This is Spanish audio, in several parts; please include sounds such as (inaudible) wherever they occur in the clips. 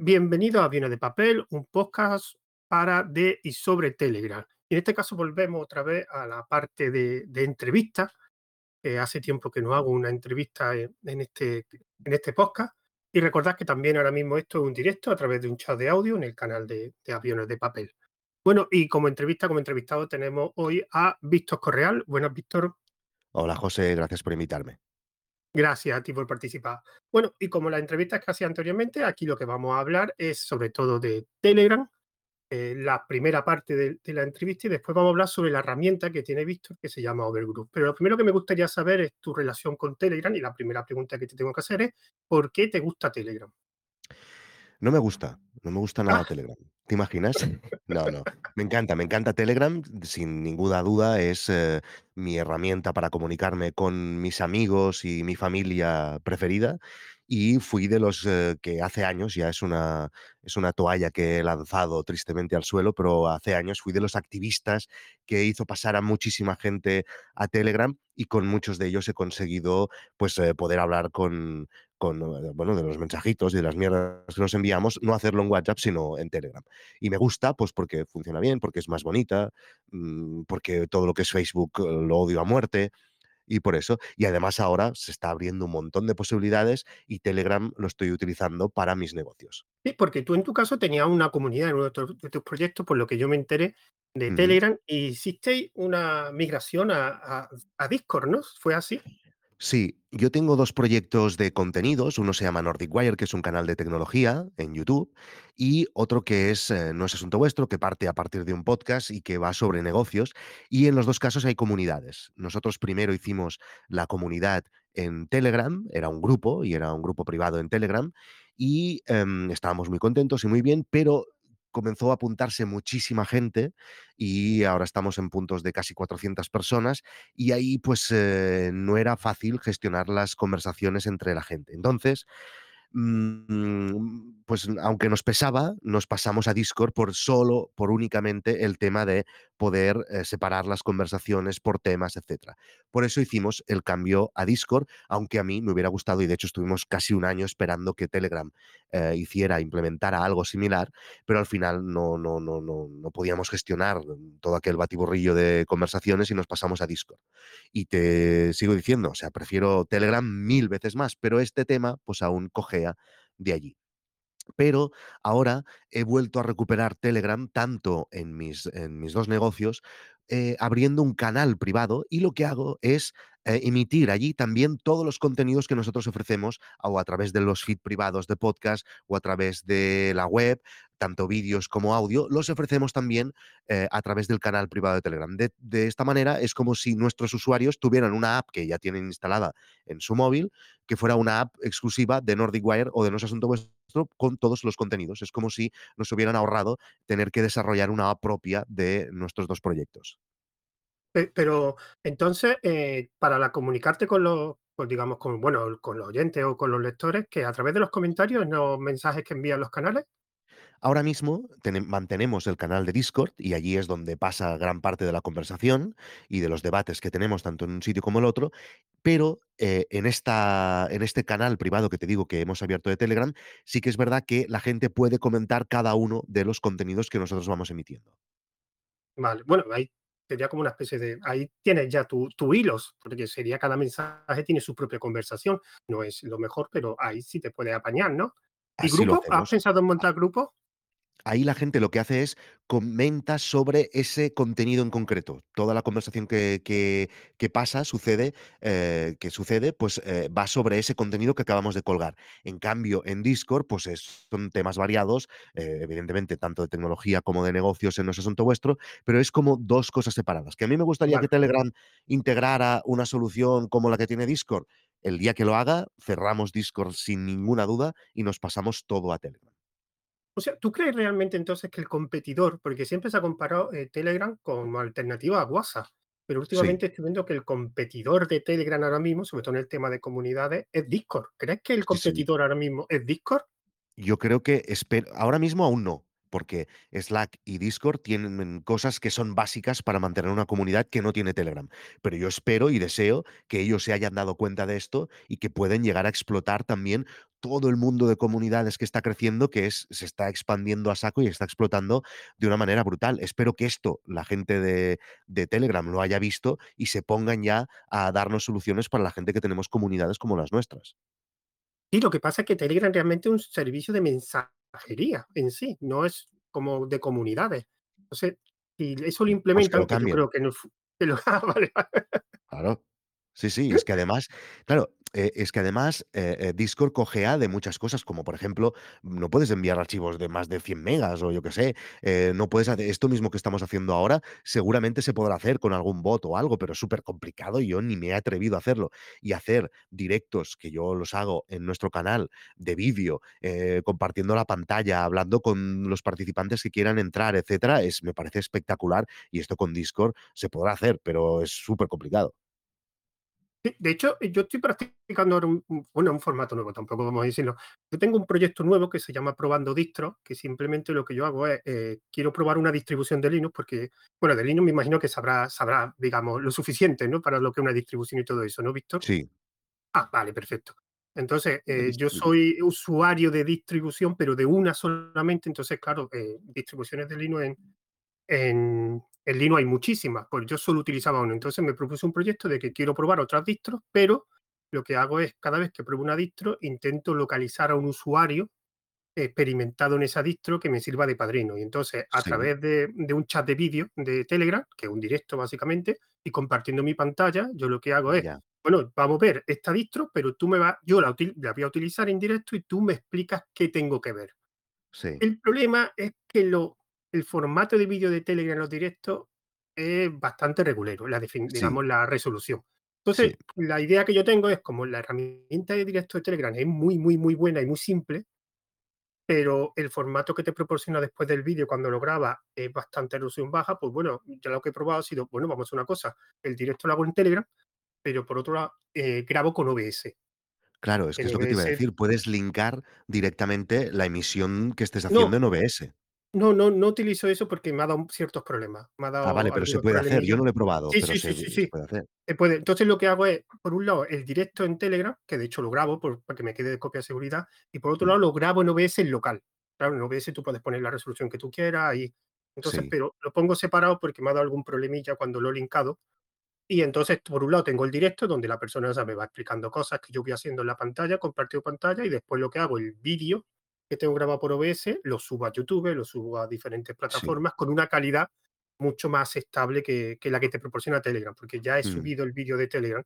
Bienvenido a Aviones de Papel, un podcast para, de y sobre Telegram. Y en este caso volvemos otra vez a la parte de, entrevistas. Hace tiempo que no hago una entrevista en, este, en este podcast. Y recordad que también ahora mismo esto es un directo a través de un chat de audio en el canal de Aviones de Papel. Bueno, y como entrevista, como entrevistado, tenemos hoy a Víctor Correal. Buenas, Víctor. Hola, José, gracias por invitarme. Gracias a ti por participar. Bueno, y como las entrevistas que hacía anteriormente, aquí lo que vamos a hablar es sobre todo de Telegram, eh, la primera parte de, de, la entrevista, y después vamos a hablar sobre la herramienta que tiene Víctor, que se llama Overgroup. Pero lo primero que me gustaría saber es tu relación con Telegram, y la primera pregunta que te tengo que hacer es, ¿por qué te gusta Telegram? No me gusta, no me gusta nada Ah, Telegram. ¿Te imaginas? (laughs) No, no. Me encanta, me encanta Telegram, sin ninguna duda es, eh, mi herramienta para comunicarme con mis amigos y mi familia preferida, y fui de los, eh, que hace años, ya es una es una toalla que he lanzado tristemente al suelo, pero hace años fui de los activistas que hizo pasar a muchísima gente a Telegram, y con muchos de ellos he conseguido, pues, eh, poder hablar con con, eh, bueno, de los mensajitos y de las mierdas que nos enviamos, no hacerlo en WhatsApp, sino en Telegram. Y me gusta, pues porque funciona bien, porque es más bonita, mm, porque todo lo que es Facebook eh, lo odio a muerte y por eso. Y además ahora se está abriendo un montón de posibilidades y Telegram lo estoy utilizando para mis negocios. sí, porque tú en tu caso tenías una comunidad en uno de tus, de tus proyectos, por lo que yo me enteré de. Telegram, y hicisteis una migración a, a, a Discord, ¿no? ¿Fue así? Sí, yo tengo 2 proyectos de contenidos, uno se llama Nordic Wire, que es un canal de tecnología en YouTube, y otro que es, eh, No es asunto vuestro, que parte a partir de un podcast y que va sobre negocios, y en los 2 casos hay comunidades. Nosotros primero hicimos la comunidad en Telegram, era un grupo, y era un grupo privado en Telegram, y, em, estábamos muy contentos y muy bien, pero comenzó a apuntarse muchísima gente, y ahora estamos en puntos de casi 400 personas, y ahí, pues, eh, no era fácil gestionar las conversaciones entre la gente. Entonces, mm, pues, aunque nos pesaba, nos pasamos a Discord por solo por únicamente el tema de poder, eh, separar las conversaciones por temas, etcétera. Por eso hicimos el cambio a Discord, aunque a mí me hubiera gustado, y de hecho estuvimos casi un año esperando que Telegram, eh, hiciera, implementara algo similar, pero al final no no no no no podíamos gestionar todo aquel batiburrillo de conversaciones y nos pasamos a Discord. Y te sigo diciendo, o sea, prefiero Telegram mil veces más, pero este tema, pues aún cojea de allí. Pero ahora he vuelto a recuperar Telegram tanto en mis en mis 2 negocios, eh, abriendo un canal privado, y lo que hago es, eh, emitir allí también todos los contenidos que nosotros ofrecemos, o a través de los feed privados de podcast, o a través de la web, tanto vídeos como audio, los ofrecemos también, eh, a través del canal privado de Telegram. De esta manera es como si nuestros usuarios tuvieran una app que ya tienen instalada en su móvil, que fuera una app exclusiva de Nordic Wire o de No es asunto vuestro con todos los contenidos. Es como si nos hubieran ahorrado tener que desarrollar una app propia de nuestros 2 proyectos. Pe pero entonces, eh, para la comunicarte con los pues digamos, con, bueno, con los oyentes o con los lectores, que a través de los comentarios, en los mensajes que envían los canales. Ahora mismo tene mantenemos el canal de Discord y allí es donde pasa gran parte de la conversación y de los debates que tenemos tanto en un sitio como el otro, pero, eh, en esta en este canal privado que te digo que hemos abierto de Telegram, sí que es verdad que la gente puede comentar cada uno de los contenidos que nosotros vamos emitiendo. Vale, bueno, ahí sería como una especie de ahí tienes ya tu tu hilos, porque sería cada mensaje tiene su propia conversación. No es lo mejor, pero ahí sí te puedes apañar, ¿no? ¿Y Así grupo? ¿Has pensado en montar grupo? Ahí la gente lo que hace es comenta sobre ese contenido en concreto. Toda la conversación que que que pasa, sucede, eh, que sucede, pues, eh, va sobre ese contenido que acabamos de colgar. En cambio, en Discord, pues, es son temas variados, eh, evidentemente, tanto de tecnología como de negocios en es asunto vuestro, pero es como 2 cosas separadas. ¿Que a mí me gustaría que. Telegram integrara una solución como la que tiene Discord? El día que lo haga, cerramos Discord sin ninguna duda y nos pasamos todo a Telegram. O sea, ¿tú crees realmente entonces que el competidor? Porque siempre se ha comparado, eh, Telegram como alternativa a WhatsApp, pero Sí. últimamente estoy viendo que el competidor de Telegram ahora mismo, sobre todo en el tema de comunidades, es Discord. ¿Crees que el Sí, sí. competidor ahora mismo es Discord? Yo creo que espe ahora mismo aún no, porque Slack y Discord tienen cosas que son básicas para mantener una comunidad que no tiene Telegram. Pero yo espero y deseo que ellos se hayan dado cuenta de esto y que pueden llegar a explotar también todo el mundo de comunidades que está creciendo, que es, se está expandiendo a saco y está explotando de una manera brutal. Espero que esto la gente de, Telegram lo haya visto y se pongan ya a darnos soluciones para la gente que tenemos comunidades como las nuestras. Y lo que pasa es que Telegram realmente es un servicio de mensajería en sí, no es como de comunidades. Entonces, si eso lo Pues implementan, que yo creo que no que (laughs) lo ah, vale, vale. Claro. Sí, sí, es (laughs) que además, claro, eh, es que además, eh eh, Discord cojea de muchas cosas, como por ejemplo, no puedes enviar archivos de más de 100 megas o yo qué sé, eh, no puedes hacer esto mismo que estamos haciendo ahora, seguramente se podrá hacer con algún bot o algo, pero es supercomplicado y yo ni me he atrevido a hacerlo. Y hacer directos, que yo los hago en nuestro canal de vídeo, compartiendo la pantalla, hablando con los participantes que quieran entrar, etcétera, es me parece espectacular y esto con Discord se podrá hacer, pero es supercomplicado. Sí, de hecho, yo estoy practicando ahora un bueno, un formato nuevo, tampoco vamos a decirlo. Yo tengo un proyecto nuevo que se llama Probando Distro, que simplemente lo que yo hago es, eh, quiero probar una distribución de Linux porque, bueno, de Linux me imagino que sabrá sabrá, digamos, lo suficiente, ¿no? Para lo que es una distribución y todo eso, ¿no, Víctor? Sí, Ah, vale, perfecto. Entonces, eh, yo soy usuario de distribución, pero de una solamente, entonces, claro, eh, distribuciones de Linux en en en Linux hay muchísimas, pues yo solo utilizaba una. Entonces me propuse un proyecto de que quiero probar otras distros, pero lo que hago es, cada vez que pruebo una distro, intento localizar a un usuario experimentado en esa distro que me sirva de padrino. Y entonces, a Sí, través de, de un chat de vídeo de Telegram, que es un directo básicamente, y compartiendo mi pantalla, yo lo que hago es, bueno, vamos a ver esta distro, pero tú me vas, yo la, la voy a utilizar en directo y tú me explicas qué tengo que ver. sí, El problema es que lo el formato de vídeo de Telegram en los directos es bastante regulero, la sí, digamos, la resolución. sí, Entonces, la idea que yo tengo es, como la herramienta de directo de Telegram es muy, muy, muy buena y muy simple, pero el formato que te proporciona después del vídeo cuando lo grabas es bastante resolución baja, pues bueno, yo lo que he probado ha sido, bueno, vamos a hacer una cosa, el directo lo hago en Telegram, pero por otro lado, eh, grabo con OBS. claro, es que En es lo que te iba a decir, puedes linkar directamente la emisión que estés haciendo no, en OBS. No, no, no utilizo eso porque me ha dado ciertos problemas. Me ha Ah, vale, dado pero se puede hacer, yo no lo he probado, Sí, pero sí, se sí, sí, se puede hacer. se puede. Entonces, lo que hago es, por un lado, el directo en Telegram, que de hecho lo grabo por para que me quede de copia de seguridad, y por otro Mm, lado lo grabo en OBS local. Claro, en OBS tú puedes poner la resolución que tú quieras y entonces, sí, pero lo pongo separado porque me ha dado algún problemilla cuando lo he linkado y entonces, por un lado, tengo el directo donde la persona esa me va explicando cosas que yo voy haciendo en la pantalla, compartido pantalla, y después lo que hago, el vídeo que tengo grabado por OBS, lo subo a YouTube, lo subo a diferentes sí, plataformas con una calidad mucho más estable que, que la que te proporciona Telegram, porque ya he mm, subido el vídeo de Telegram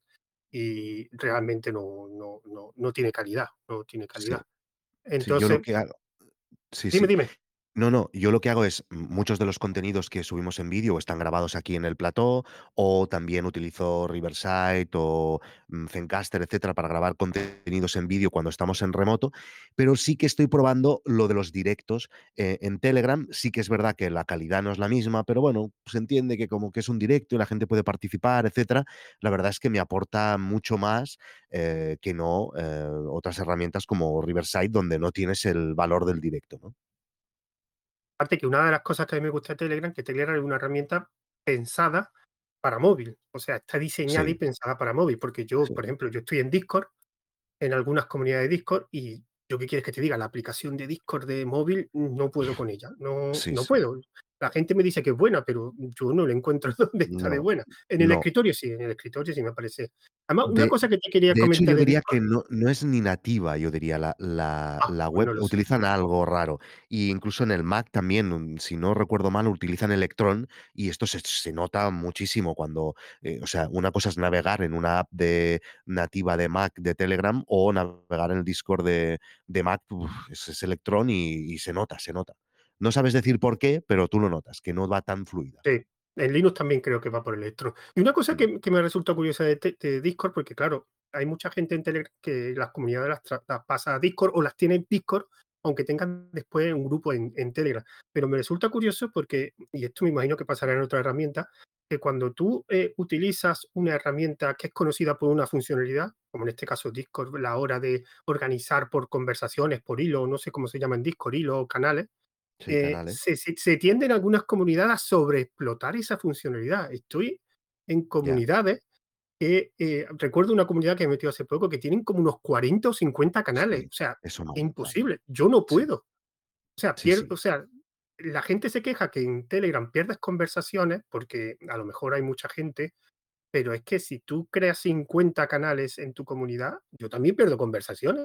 y realmente no, no, no, no tiene calidad, no tiene sí, calidad. sí, yo lo Entonces, que hago sí, dime, dime. No, no, yo lo que hago es, mm, muchos de los contenidos que subimos en vídeo están grabados aquí en el plató, o también utilizo Riverside o, mm, Zencastr, etcétera, para grabar contenidos en vídeo cuando estamos en remoto, pero sí que estoy probando lo de los directos, eh, en Telegram. Sí que es verdad que la calidad no es la misma, pero bueno, se entiende que como que es un directo y la gente puede participar, etcétera. La verdad es que me aporta mucho más, eh, que no, eh, otras herramientas como Riverside, donde no tienes el valor del directo, ¿no? Aparte que una de las cosas que a mí me gusta de Telegram, que Telegram es una herramienta pensada para móvil. O sea, está diseñada y pensada para móvil, porque yo, sí. por ejemplo, yo estoy en Discord, en algunas comunidades de Discord, y yo qué quieres que te diga, la aplicación de Discord de móvil no puedo con ella, no, Sí, no puedo. La gente me dice que es buena, pero yo no le encuentro (laughs) dónde está de buena. En el no. escritorio sí, en el escritorio sí me parece. Además, una cosa que te quería de hecho, comentar yo diría que no no es ni nativa, yo diría, la la ah, la web no lo sé. utilizan algo raro. Y incluso en el Mac también, mm, si no recuerdo mal, utilizan Electron, y esto se se nota muchísimo cuando, eh, o sea, una cosa es navegar en una app de nativa de Mac de Telegram, o navegar en el Discord de de Mac, uf, es es Electron y y se nota, se nota. No sabes decir por qué, pero tú lo notas, que no va tan fluida. Sí, en Linux también creo que va por Electron. Y una cosa que, que me resulta curiosa de, te- de Discord, porque claro, hay mucha gente en Telegram que las comunidades las, pasa a Discord o las tiene en Discord, aunque tengan después un grupo en, en Telegram. Pero me resulta curioso porque, y esto me imagino que pasará en otra herramienta, que cuando tú eh, utilizas una herramienta que es conocida por una funcionalidad, como en este caso Discord, la hora de organizar por conversaciones, por hilo, no sé cómo se llama en Discord, hilo o canales, Sí, eh, se se algunas comunidades a sobreexplotar esa funcionalidad. Estoy en comunidades que, eh, recuerdo una comunidad que me metí hace poco que tienen como unos 40 o 50 canales, Sí, o sea, eso no. Imposible, yo no puedo. O sea, Sí, pier sí. o sea, la gente se queja que en Telegram pierdes conversaciones porque a lo mejor hay mucha gente, pero es que si tú creas 50 canales en tu comunidad, yo también pierdo conversaciones.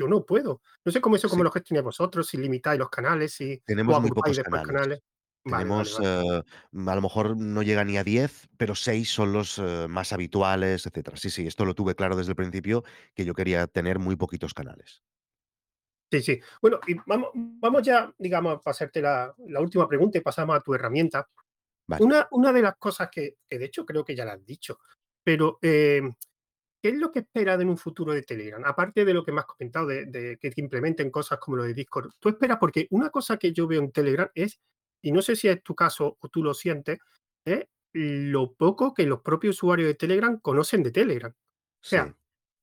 Yo no puedo. No sé cómo eso cómo Sí. lo gestionáis vosotros, si limitáis los canales, si Tenemos muy pocos canales. canales. Vale, vale, Tenemos, vale. eh, a lo mejor no llega ni a 10, pero 6 son los, eh, más habituales, etcétera. Sí, sí, esto lo tuve claro desde el principio, que yo quería tener muy poquitos canales. Sí, sí. Bueno, y vamos vamos ya, digamos, para hacerte la la última pregunta y pasamos a tu herramienta. Una una de las cosas que que de hecho creo que ya la has dicho, pero, em, ¿qué es lo que esperas en un futuro de Telegram? Aparte de lo que me has comentado de de que te implementen cosas como lo de Discord, ¿tú esperas? Porque una cosa que yo veo en Telegram es, y no sé si es tu caso o tú lo sientes, es lo poco que los propios usuarios de Telegram conocen de Telegram. O sea, Sí.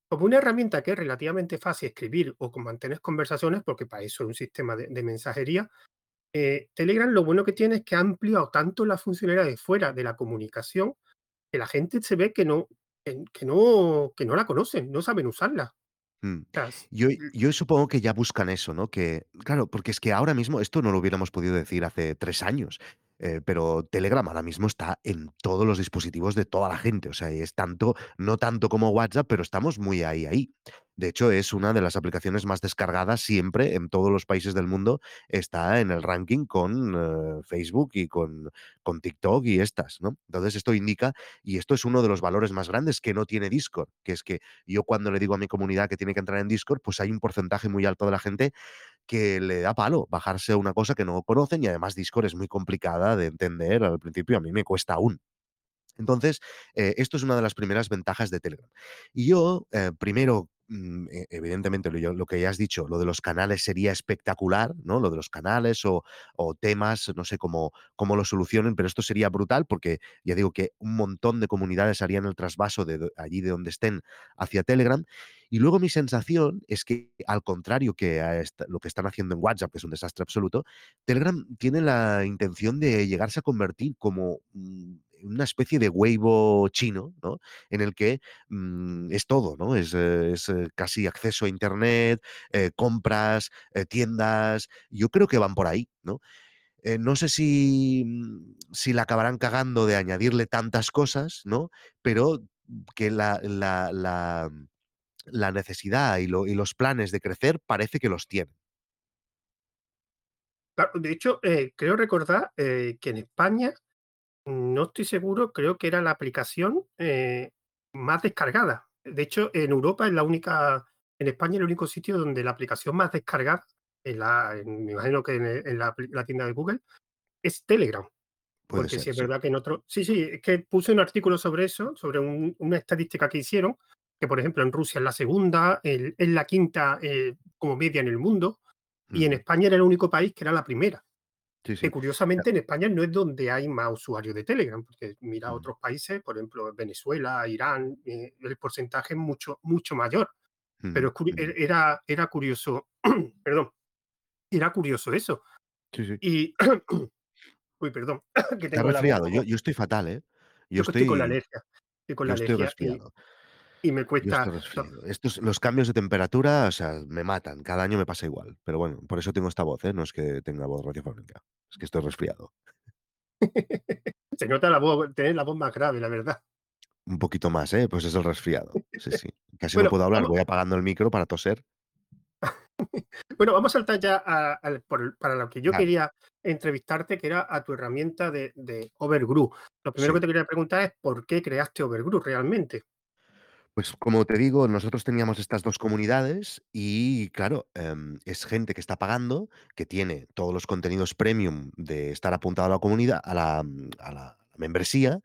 como una herramienta que es relativamente fácil escribir o con mantener conversaciones, porque para eso es un sistema de de mensajería, eh, Telegram lo bueno que tiene es que ha ampliado tanto la funcionalidad de fuera de la comunicación, que la gente se ve que no que que no que no la conocen, no saben usarla. Mm. Yo l yo supongo que ya buscan eso, ¿no? Que claro, porque es que ahora mismo esto no lo hubiéramos podido decir hace 3 años, eh, pero Telegram ahora mismo está en todos los dispositivos de toda la gente, o sea, es tanto no tanto como WhatsApp, pero estamos muy ahí, ahí. De hecho, es una de las aplicaciones más descargadas siempre en todos los países del mundo, está en el ranking con, eh, Facebook y con con TikTok y estas, ¿no? Entonces, esto indica y esto es uno de los valores más grandes que no tiene Discord, que es que yo cuando le digo a mi comunidad que tiene que entrar en Discord, pues hay un porcentaje muy alto de la gente que le da palo bajarse una cosa que no conocen y además Discord es muy complicada de entender al principio, a mí me cuesta aún. Entonces, eh, esto es una de las primeras ventajas de Telegram. Y yo, eh, primero, mm, e evidentemente, lo lo que ya has dicho, lo de los canales sería espectacular, ¿no? Lo de los canales o o temas, no sé cómo cómo lo solucionen, pero esto sería brutal porque ya digo que un montón de comunidades harían el trasvaso de allí de donde estén hacia Telegram. Y luego mi sensación es que, al contrario que a lo que están haciendo en WhatsApp, que es un desastre absoluto, Telegram tiene la intención de llegarse a convertir como, mm, una especie de Weibo chino, ¿no? En el que, mm, es todo, ¿no? Es, eh, es, eh, casi acceso a Internet, eh, compras, tiendas. Yo creo que van por ahí, ¿no? No sé si, mm, si la acabarán cagando de añadirle tantas cosas, ¿no? Pero que la la necesidad y lo y los planes de crecer parece que los tienen. Claro, de hecho, eh, creo recordar, eh, que en España, no estoy seguro, creo que era la aplicación, eh, más descargada. De hecho, en Europa es la única en España es el único sitio donde la aplicación más descargada en la en me imagino que en la tienda de Google, es Telegram. Puede Porque sí ser, es sí. verdad que en otro sí, sí, es que puse un artículo sobre eso, sobre un una estadística que hicieron, que, por ejemplo, en Rusia es la segunda, el es la quinta, eh, como media en el mundo, y en. España era el único país que era la primera. Sí, curiosamente en España no es donde hay más usuarios de Telegram, porque mira Mm. otros países, por ejemplo, Venezuela, Irán, eh, el porcentaje es mucho mucho mayor. Pero era era curioso, (clears throat) perdón, era curioso eso. Sí. Y (clears throat) uy, perdón, (clears throat) que ¿Te has tengo la voz resfriado? Yo yo estoy fatal, ¿eh? Yo Yo que estoy con la estoy alergia, estoy con yo la estoy alergia y me cuesta. Estos los cambios de temperatura, o sea, me matan. Cada año me pasa igual. Pero bueno, por eso tengo esta voz, ¿eh? No es que tenga voz radiofónica, es que estoy resfriado. (laughs) Se nota la voz, tienes la voz más grave, la verdad. Un poquito más, ¿eh? Pues es el resfriado. Sí, sí. Casi no puedo hablar, vamos voy apagando el micro para toser. (laughs) Bueno, vamos a saltar ya a al por para lo que yo quería entrevistarte, que era a tu herramienta de de Overgrow. Lo primero que te quería preguntar es, ¿por qué creaste Overgrow realmente? Pues, como te digo, nosotros teníamos estas 2 comunidades y claro, em, es gente que está pagando, que tiene todos los contenidos premium de estar apuntado a la comunidad a la a la membresía,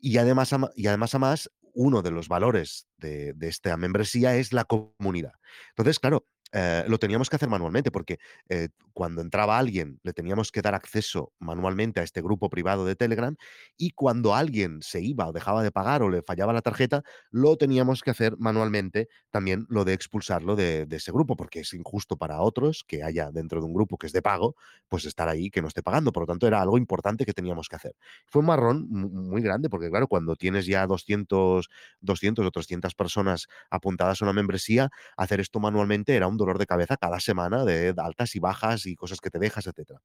y además a y además a más, uno de los valores de de esta membresía es la comunidad. Entonces, claro, eh, lo teníamos que hacer manualmente, porque, eh, cuando entraba alguien, le teníamos que dar acceso manualmente a este grupo privado de Telegram, y cuando alguien se iba o dejaba de pagar o le fallaba la tarjeta, lo teníamos que hacer manualmente también lo de expulsarlo de ese grupo, porque es injusto para otros que haya dentro de un grupo que es de pago, pues estar ahí que no esté pagando. Por lo tanto, era algo importante que teníamos que hacer. Fue un marrón mu muy grande, porque claro, cuando tienes ya 200 200 o 300 personas apuntadas a una membresía, hacer esto manualmente era un dolor de cabeza cada semana de altas y bajas y cosas que te dejas, etcétera.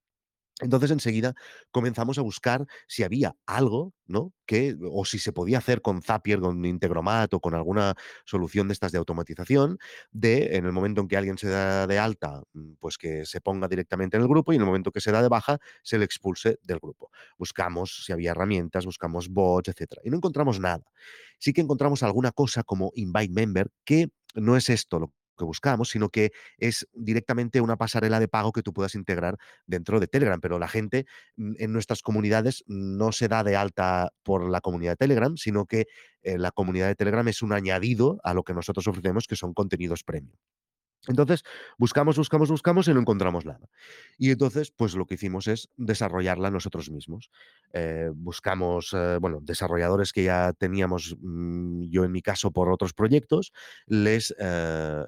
Entonces, enseguida comenzamos a buscar si había algo, ¿no? Que o si se podía hacer con Zapier, con Integromat o con alguna solución de estas de automatización, de en el momento en que alguien se da de alta, mm, pues que se ponga directamente en el grupo y en el momento que se da de baja, se le expulse del grupo. Buscamos si había herramientas, buscamos bots, etcétera, y no encontramos nada. Sí que encontramos alguna cosa como Invite Member, que no es esto lo que buscamos, sino que es directamente una pasarela de pago que tú puedas integrar dentro de Telegram, pero la gente, en nuestras comunidades no se da de alta por la comunidad de Telegram, sino que, eh, la comunidad de Telegram es un añadido a lo que nosotros ofrecemos, que son contenidos premium. Entonces, buscamos, buscamos, buscamos y no encontramos nada. Y entonces, pues lo que hicimos es desarrollarla nosotros mismos. Eh, buscamos, eh, bueno, desarrolladores que ya teníamos, mm, yo en mi caso por otros proyectos, les eh,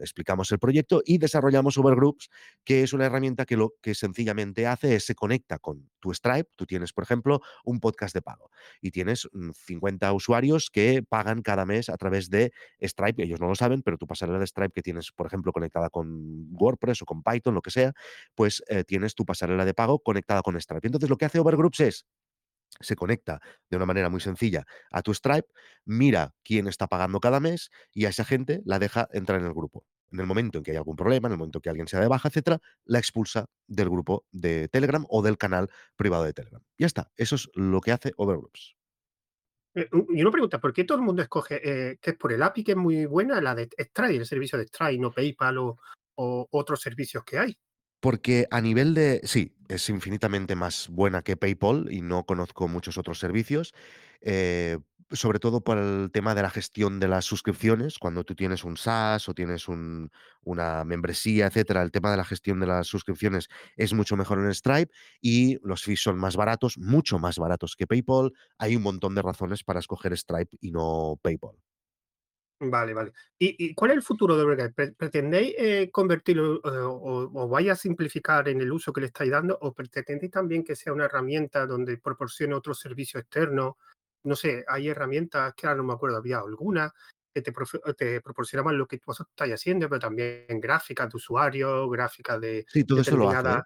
explicamos el proyecto y desarrollamos Overgroups, que es una herramienta que lo que sencillamente hace es se conecta con tu Stripe. Tú tienes, por ejemplo, un podcast de pago y tienes, mm, 50 usuarios que pagan cada mes a través de Stripe. Ellos no lo saben, pero tu pasarela de Stripe que tienes, por ejemplo, conectada con WordPress o con Python, lo que sea, pues, eh, tienes tu pasarela de pago conectada con Stripe. Entonces, lo que hace Overgroups es se conecta de una manera muy sencilla a tu Stripe, mira quién está pagando cada mes y a esa gente la deja entrar en el grupo. En el momento en que hay algún problema, en el momento que alguien se da de baja, etcétera, la expulsa del grupo de Telegram o del canal privado de Telegram. Ya está, eso es lo que hace Overgroups. Eh, y una pregunta, ¿por qué todo el mundo escoge, eh, que es por el API que es muy buena, la de Stripe, el servicio de Stripe, no PayPal o o otros servicios que hay? Porque a nivel de sí, es infinitamente más buena que PayPal y no conozco muchos otros servicios, eh, sobre todo por el tema de la gestión de las suscripciones, cuando tú tienes un SaaS o tienes un una membresía, etcétera, el tema de la gestión de las suscripciones es mucho mejor en Stripe y los fees son más baratos, mucho más baratos que PayPal. Hay un montón de razones para escoger Stripe y no PayPal. Vale, vale. ¿Y cuál es el futuro de Overguide? ¿Pre pretendéis, eh, convertirlo, eh, o o vais a simplificar en el uso que le estáis dando, o pretendéis también que sea una herramienta donde proporcione otro servicio externo? No sé, hay herramientas que ahora no me acuerdo, había alguna que te profe te proporcionaban lo que vosotros estáis haciendo, pero también gráficas de usuario, gráficas de Sí, todo esto lo hace, ¿eh?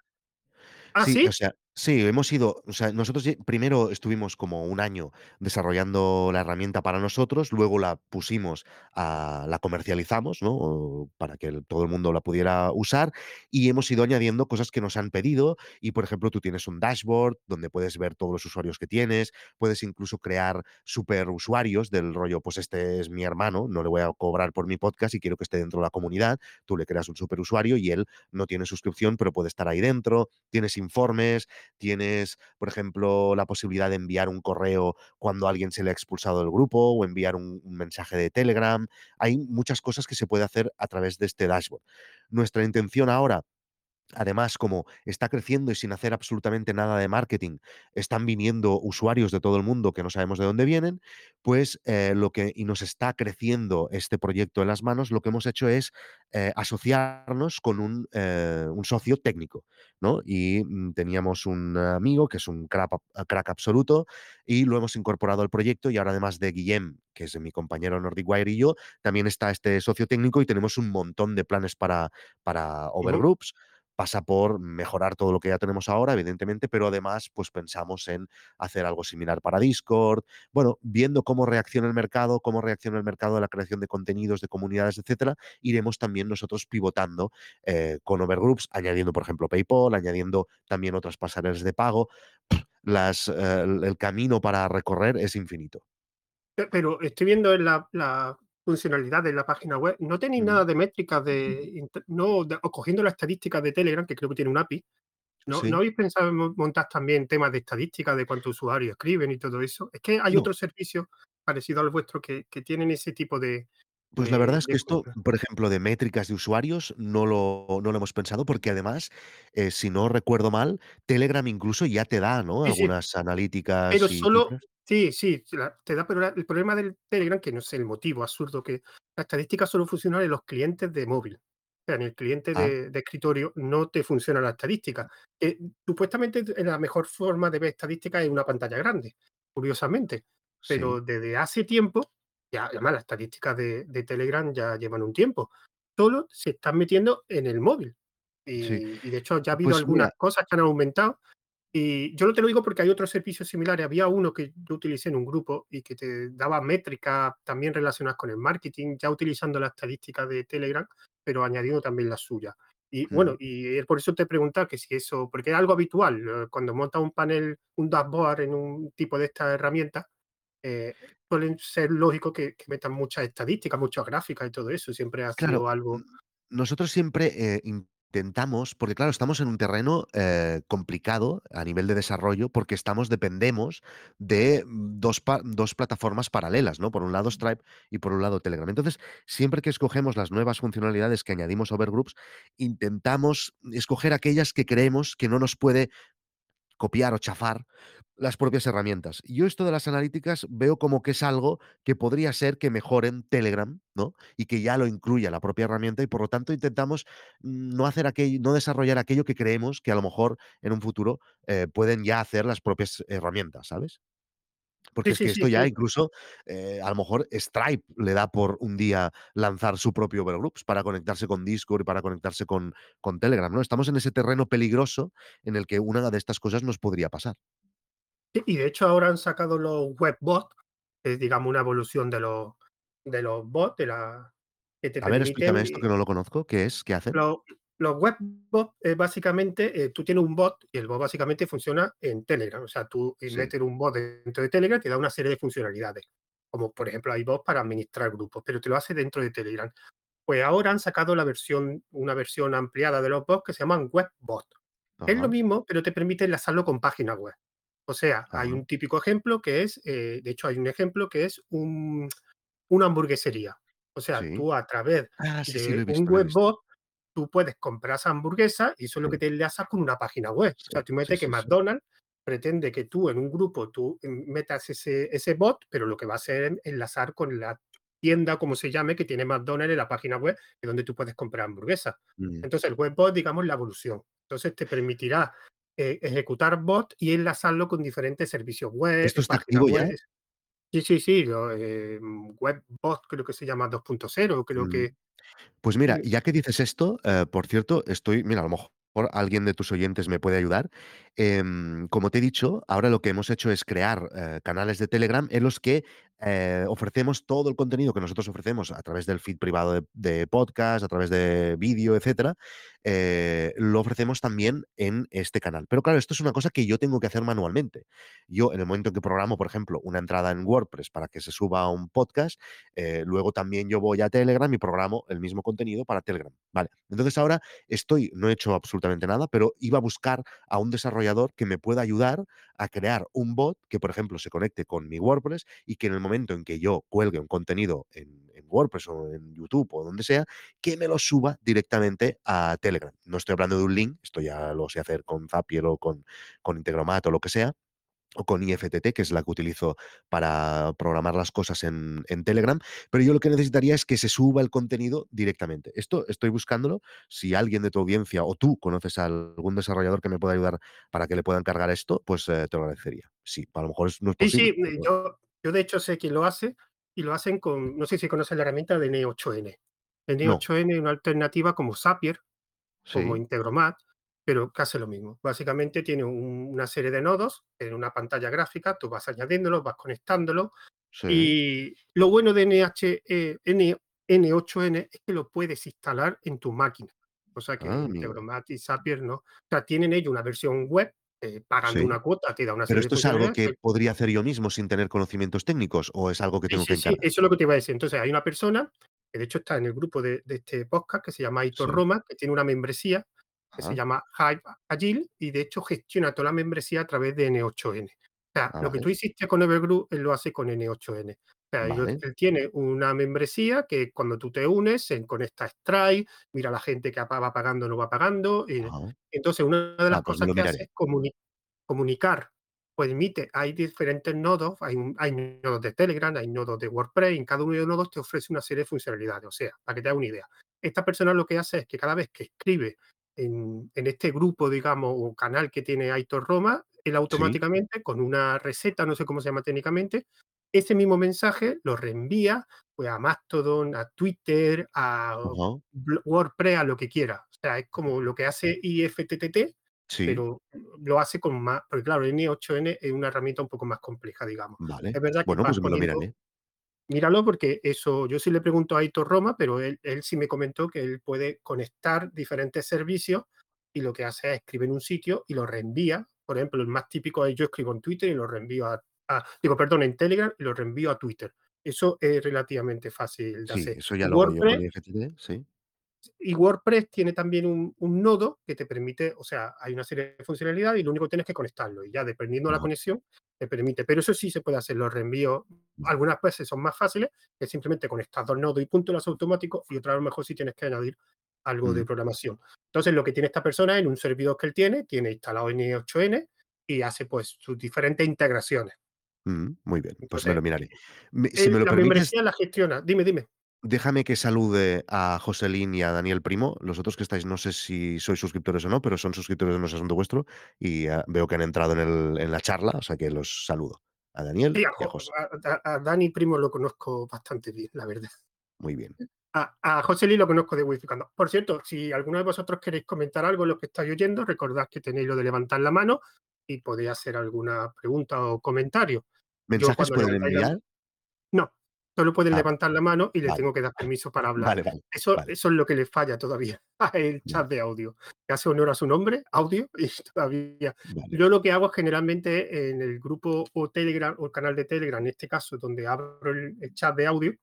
¿ah, Sí, o sí? sea, sí, hemos ido, o sea, nosotros primero estuvimos como un año desarrollando la herramienta para nosotros, luego la pusimos a la comercializamos, ¿no? Para que todo el mundo la pudiera usar, y hemos ido añadiendo cosas que nos han pedido. Y, por ejemplo, tú tienes un dashboard donde puedes ver todos los usuarios que tienes, puedes incluso crear superusuarios del rollo, pues este es mi hermano, no le voy a cobrar por mi podcast y quiero que esté dentro de la comunidad. Tú le creas un superusuario y él no tiene suscripción, pero puede estar ahí dentro. Tienes informes, tienes, por ejemplo, la posibilidad de enviar un correo cuando alguien se le ha expulsado del grupo o enviar un mensaje de Telegram. Hay muchas cosas que se puede hacer a través de este dashboard. Nuestra intención ahora, además, como está creciendo y sin hacer absolutamente nada de marketing, están viniendo usuarios de todo el mundo que no sabemos de dónde vienen, pues, eh, lo que y nos está creciendo este proyecto en las manos, lo que hemos hecho es, eh, asociarnos con un, eh, un socio técnico, ¿no? Y, mm, teníamos un amigo que es un crack absoluto y lo hemos incorporado al proyecto, y ahora además de Guillem, que es mi compañero Nordic Wire y yo, también está este socio técnico y tenemos un montón de planes para. Overgroups. Pasa por mejorar todo lo que ya tenemos ahora, evidentemente, pero además, pues pensamos en hacer algo similar para Discord. Bueno, viendo cómo reacciona el mercado, cómo reacciona el mercado de la creación de contenidos, de comunidades, etcétera, iremos también nosotros pivotando, eh, con Overgroups, añadiendo, por ejemplo, PayPal, añadiendo también otras pasarelas de pago. Las, eh, el camino para recorrer es infinito. Pe pero estoy viendo en la funcionalidad de la página web, ¿no tenéis nada de métricas de no, de o cogiendo las estadísticas de Telegram, que creo que tiene un API, ¿no habéis pensado en mo montar también temas de estadísticas de cuántos usuarios escriben y todo eso? Es que hay No. otros servicios parecidos al vuestro que que tienen ese tipo de Pues la verdad de es que de esto, compra. por ejemplo, de métricas de usuarios, no lo no lo hemos pensado, porque además, eh, si no recuerdo mal, Telegram incluso ya te da, ¿no?, Sí, sí. algunas Pero analíticas y solo cifras. sí, sí, te da, pero la el problema del Telegram, que no sé el motivo absurdo que la estadística solo funciona en los clientes de móvil. O sea, en el cliente Ah. de de escritorio no te funciona la estadística. Eh, supuestamente, la mejor forma de ver estadísticas es una pantalla grande, curiosamente, Sí. pero desde hace tiempo, ya además las estadísticas de de Telegram ya llevan un tiempo, solo se están metiendo en el móvil. Sí. Y y de hecho, ya ha habido Pues algunas mira cosas que han aumentado, y yo no te lo digo porque hay otros servicios similares. Había uno que yo utilicé en un grupo y que te daba métricas también relacionadas con el marketing, ya utilizando las estadísticas de Telegram, pero añadiendo también las suyas. Y bueno, y por eso te preguntaba que si eso porque es algo habitual, eh, cuando montas un panel, un dashboard en un tipo de estas herramientas, eh, suelen ser lógico que que metan muchas estadísticas, muchas gráficas y todo eso, siempre ha Claro, sido algo nosotros siempre, eh, intentamos porque claro, estamos en un terreno, eh, complicado a nivel de desarrollo, porque estamos dependemos de 2 pa 2 plataformas paralelas, ¿no? Por un lado Stripe y por un lado Telegram. Entonces, siempre que escogemos las nuevas funcionalidades que añadimos a Overgroups, intentamos escoger aquellas que creemos que no nos puede copiar o chafar las propias herramientas. Yo esto de las analíticas veo como que es algo que podría ser que mejoren Telegram, ¿no? Y que ya lo incluya la propia herramienta y, por lo tanto, intentamos no hacer aquello no desarrollar aquello que creemos que a lo mejor en un futuro, eh, pueden ya hacer las propias herramientas, ¿sabes? Porque Sí, es que sí, esto ya incluso, eh, a lo mejor Stripe le da por un día lanzar su propio Overgroups para conectarse con Discord y para conectarse con con Telegram, ¿no? Estamos en ese terreno peligroso en el que una de estas cosas nos podría pasar. Y de hecho ahora han sacado los web bot, es digamos una evolución de los de los bots, de la que te A ver, explícame esto que no lo conozco, ¿qué es? ¿Qué hacen? Los web bot es básicamente, eh, tú tienes un bot y el bot básicamente funciona en Telegram. O sea, tú, Sí. metes un bot dentro de Telegram, te da una serie de funcionalidades, como por ejemplo, hay bots para administrar grupos, pero te lo hace dentro de Telegram. Pues ahora han sacado la versión una versión ampliada de los bots que se llaman web bot. Es lo mismo, pero te permite enlazarlo con páginas web. O sea, hay un típico ejemplo que es, eh, de hecho hay un ejemplo que es un una hamburguesería. O sea, Sí. tú a través Ah, sí, de un visto, tú puedes comprar esa hamburguesa y eso es lo que te enlaza con una página web. O sea, tú sí, imagínate que. McDonald's pretende que tú en un grupo, tú metas ese ese bot, pero lo que va a hacer es enlazar con la tienda, como se llame, que tiene McDonald's en la página web, y donde tú puedes comprar hamburguesas. Mm. Entonces, el web bot, digamos, la evolución. Entonces, te permitirá, eh, ejecutar bot y enlazarlo con diferentes servicios web, ¿Esto está activo ya? web. Sí, sí, sí, lo, eh, web bot creo que se llama 2.0, creo Mm. que Pues mira, ya que dices esto, eh, por cierto, estoy mira, a lo mejor alguien de tus oyentes me puede ayudar. Em, como te he dicho, ahora lo que hemos hecho es crear, eh, canales de Telegram en los que, eh, ofrecemos todo el contenido que nosotros ofrecemos a través del feed privado de podcast, a través de vídeo, etcétera, eh, lo ofrecemos también en este canal. Pero claro, esto es una cosa que yo tengo que hacer manualmente. Yo, en el momento en que programo, por ejemplo, una entrada en WordPress para que se suba a un podcast, eh, luego también yo voy a Telegram y programo el mismo contenido para Telegram, ¿vale? Entonces ahora estoy no he hecho absolutamente nada, pero iba a buscar a un desarrollador que me pueda ayudar a crear un bot que, por ejemplo, se conecte con mi WordPress y que en el momento en que yo cuelgue un contenido en en WordPress o en YouTube o donde sea, que me lo suba directamente a Telegram. No estoy hablando de un link, esto ya lo sé hacer con Zapier o con con Integromat o lo que sea, o con IFTTT, que es la que utilizo para programar las cosas en en Telegram, pero yo lo que necesitaría es que se suba el contenido directamente. Esto estoy buscándolo. Si alguien de tu audiencia o tú conoces a algún desarrollador que me pueda ayudar para que le pueda encargar esto, pues, eh, te lo agradecería. Sí, a lo mejor es no es Sí, posible, sí, pero yo yo de hecho sé quién lo hace, y lo hacen con no sé si conoces la herramienta de N8N. No. N8N es una alternativa como Zapier, como. Integromat, pero que hace lo mismo. Básicamente tiene un una serie de nodos en una pantalla gráfica, tú vas añadiéndolos, vas conectándolos, Sí. y lo bueno de NH eh, N N8N es que lo puedes instalar en tu máquina, cosa que Ah. Integromat y Zapier no. O sea, tienen ellos una versión web, eh, pagando Sí. una cuota, te da una ¿Pero serie de esto es algo que que podría hacer yo mismo sin tener conocimientos técnicos, o es algo que Sí, tengo que sí, sí, encargar? eso es lo que te iba a decir. Entonces, hay una persona, que de hecho está en el grupo de de este podcast, que se llama Aitor. Roma, que tiene una membresía que se llama Hive Agile, y de hecho gestiona toda la membresía a través de N8N. O sea, lo que tú hiciste con Evergroup, él lo hace con N8N. Sea, Vale. tiene una membresía que cuando tú te unes, se conecta a Stripe, mira la gente que va pagando o no va pagando, y entonces una de las Ah, pues cosas que hace es comuni comunicar. Pues emite hay diferentes nodos, hay un hay nodos de Telegram, hay nodos de WordPress, y en cada uno de los nodos te ofrece una serie de funcionalidades. O sea, para que te hagas una idea, esta persona lo que hace es que cada vez que escribe en en este grupo, digamos, o canal que tiene Aitor Roma, él Sí. automáticamente con una receta, no sé cómo se llama técnicamente, ese mismo mensaje lo reenvía, pues, a Mastodon, a Twitter, a WordPress, a lo que quiera. O sea, es como lo que hace IFTTT, Sí. pero lo hace con más porque claro, N8N es una herramienta un poco más compleja, digamos. Vale. Es verdad que Bueno, pues me lo miraré. míralo porque eso yo sí le pregunto a Aitor Roma, pero él él sí me comentó que él puede conectar diferentes servicios y lo que hace es escribe en un sitio y lo reenvía. Por ejemplo, el más típico es yo escribo en Twitter y lo reenvío a a digo, perdón, en Telegram y lo reenvío a Twitter. Eso es relativamente fácil de Sí, hacer. eso ya lo hago yo con WordPress sí. y WordPress tiene también un un nodo que te permite o sea, hay una serie de funcionalidades y lo único que tienes es que conectarlo, y ya dependiendo de la conexión, te permite. Pero eso sí se puede hacer, los reenvíos algunas veces son más fáciles, que simplemente conectas 2 nodos y punto, lo haces automático, y otras a lo mejor sí tienes que añadir algo de programación. Entonces, lo que tiene esta persona en un servidor que él tiene, tiene instalado N8N y hace, pues, sus diferentes integraciones. Mm, muy bien, pues me lo miraré. Me si me lo la permites membresía la gestiona dime, dime. déjame que salude a Joselín y a Daniel Primo. Los otros que estáis, no sé si sois suscriptores o no, pero son suscriptores, no es asunto vuestro, y, ah, veo que han entrado en el en la charla, o sea que los saludo. A Daniel Sí, a y a Jo José. a a Dani Primo lo conozco bastante bien, la verdad. Muy bien. A a Joseli lo conozco de Wificando. Por cierto, si alguno de vosotros queréis comentar algo, los que estáis oyendo, recordad que tenéis lo de levantar la mano y podéis hacer alguna pregunta o comentario. ¿Mensajes pueden enviar? no, solo pueden Ah, levantar la mano y le vale. tengo que dar permiso para hablar. Vale, vale, Eso es lo que le falla todavía (laughs) el chat de audio, que hace honor a su nombre, audio, y (laughs) todavía yo lo que hago generalmente en el grupo o Telegram o el canal de Telegram, en este caso, donde abro el el chat de audio,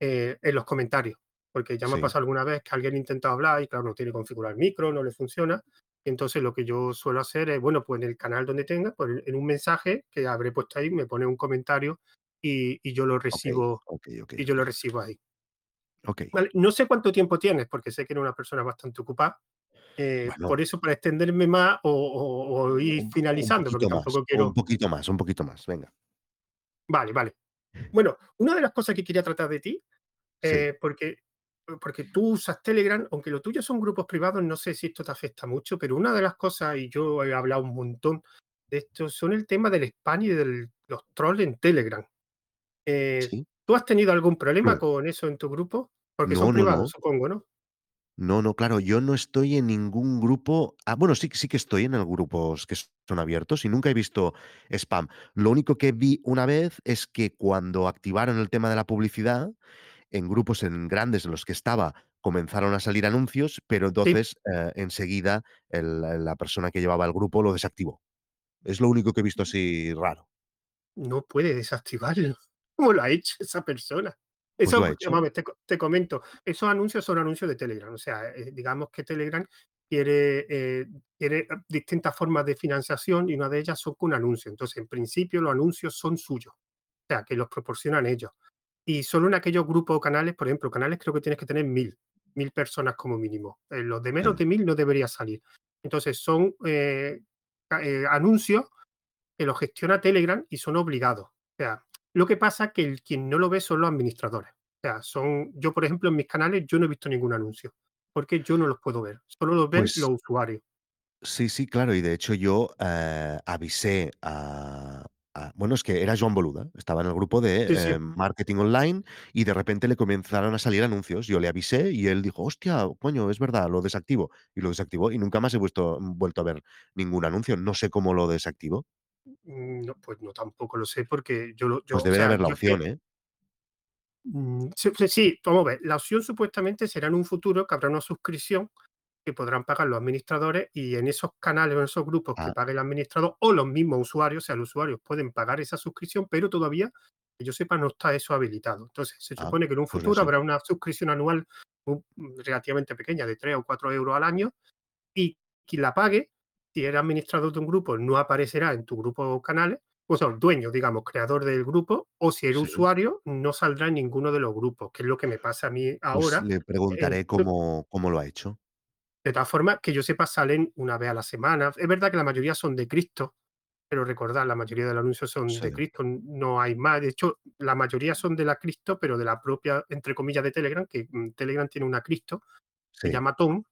eh, en los comentarios, porque ya me ha pasado alguna vez que alguien ha intentado hablar y, claro, no tiene configurado el micro, no le funciona. Entonces, lo que yo suelo hacer es, bueno, pues en el canal donde tenga, pues en un mensaje que habré puesto ahí, me pone un comentario y y yo lo recibo y yo lo recibo ahí. Vale, no sé cuánto tiempo tienes, porque sé que eres una persona bastante ocupada, eh, Bueno. por eso, para extenderme más o o o ir Un un finalizando, porque más, tampoco un quiero poquito más, un poquito más, venga. Vale, vale. Bueno, una de las cosas que quería tratar de ti, Sí. eh, porque porque tú usas Telegram, aunque lo tuyo son grupos privados, no sé si esto te afecta mucho, pero una de las cosas, y yo he hablado un montón de esto, son el tema del spam y del los trolls en Telegram. Eh, Sí. ¿tú has tenido algún problema con eso en tu grupo? Porque son No, privados, no. supongo, ¿no? No, no, claro, yo no estoy en ningún grupo ah, bueno, sí sí que estoy en grupos que son abiertos y nunca he visto spam. Lo único que vi una vez es que cuando activaron el tema de la publicidad, en grupos en grandes en los que estaba, comenzaron a salir anuncios, pero Sí. entonces, eh, enseguida el la persona que llevaba el grupo lo desactivó. Es lo único que he visto así raro. No puede desactivarlo. (laughs) ¿Cómo lo ha hecho esa persona? Pues Eso, hecho. te te comento, esos anuncios son anuncios de Telegram, o sea, eh, digamos que Telegram quiere, eh, quiere distintas formas de financiación y una de ellas son con anuncios. Entonces, en principio, los anuncios son suyos, o sea, que los proporcionan ellos. Y solo en aquellos grupos o canales, por ejemplo, canales creo que tienes que tener 1000, 1000 personas como mínimo. En los de menos Ah. de 1000 no debería salir. Entonces, son, eh, eh, anuncios que los gestiona Telegram y son obligados. O sea, lo que pasa es que el quien no lo ve son los administradores. O sea, son yo, por ejemplo, en mis canales, yo no he visto ningún anuncio, porque yo no los puedo ver, solo los ven Pues los usuarios. Sí, sí, claro, y de hecho yo, eh, avisé a a bueno, es que era Joan Boluda, estaba en el grupo de, Sí, eh, marketing online y de repente le comenzaron a salir anuncios. Yo le avisé y él dijo: "Hostia, coño, es verdad, lo desactivo", y lo desactivó y nunca más he vuesto vuelto a ver ningún anuncio. No sé cómo lo desactivó. Mm, no, pues no, tampoco lo sé, porque yo lo yo, Pues debe sea, haber la que opción, ¿eh? Mm, sí, sí, sí, vamos a ver, la opción supuestamente será en un futuro que habrá una suscripción que podrán pagar los administradores y en esos canales o en esos grupos que Ah. pague el administrador o los mismos usuarios, o sea, los usuarios pueden pagar esa suscripción, pero todavía, que yo sepa, no está eso habilitado. Entonces, se Ah, supone que en un pues futuro habrá una suscripción anual, relativamente pequeña, de 3 o 4 euros al año, y quien la pague, si eres administrador de un grupo, no aparecerá en tu grupo o canales, o sea, dueño, digamos, creador del grupo, o si eres Sí. usuario, no saldrá en ninguno de los grupos, que es lo que me pasa a mí Pues ahora. le preguntaré cómo cómo lo ha hecho. De todas formas, que yo sepa, salen una vez a la semana. Es verdad que la mayoría son de Cristo, pero recordad, la mayoría de los anuncios son de Cristo, no hay más. De hecho, la mayoría son de la Cristo, pero de la propia, entre comillas, de Telegram, que mm, Telegram tiene una Cristo, se llama Tom.